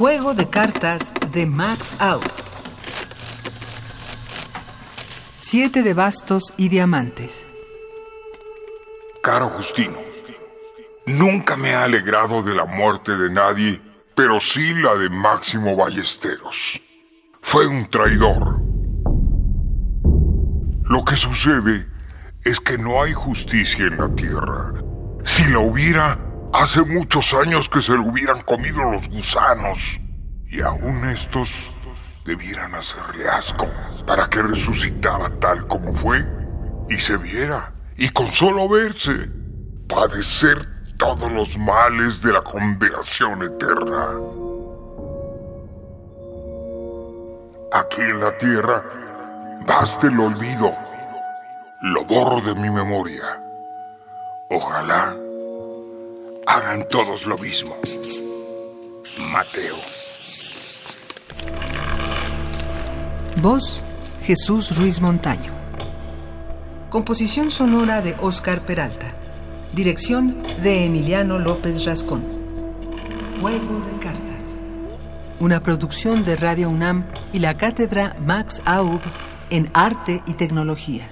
Juego de cartas de Max Out. Siete de bastos y diamantes. Caro Justino, nunca me ha alegrado de la muerte de nadie, pero sí la de Máximo Ballesteros. Fue un traidor. Lo que sucede es que no hay justicia en la tierra. Si la hubiera, hace muchos años que se lo hubieran comido los gusanos. Y aún estos debieran hacerle asco para que resucitara tal como fue y se viera, y con solo verse, padecer todos los males de la condenación eterna. Aquí en la tierra, basta el olvido, lo borro de mi memoria. Ojalá hagan todos lo mismo. Mateo. Voz Jesús Ruiz Montaño. Composición sonora de Óscar Peralta. Dirección de Emiliano López Rascón. Juego de cartas. Una producción de Radio UNAM y la cátedra Max Aub en Arte y Tecnología.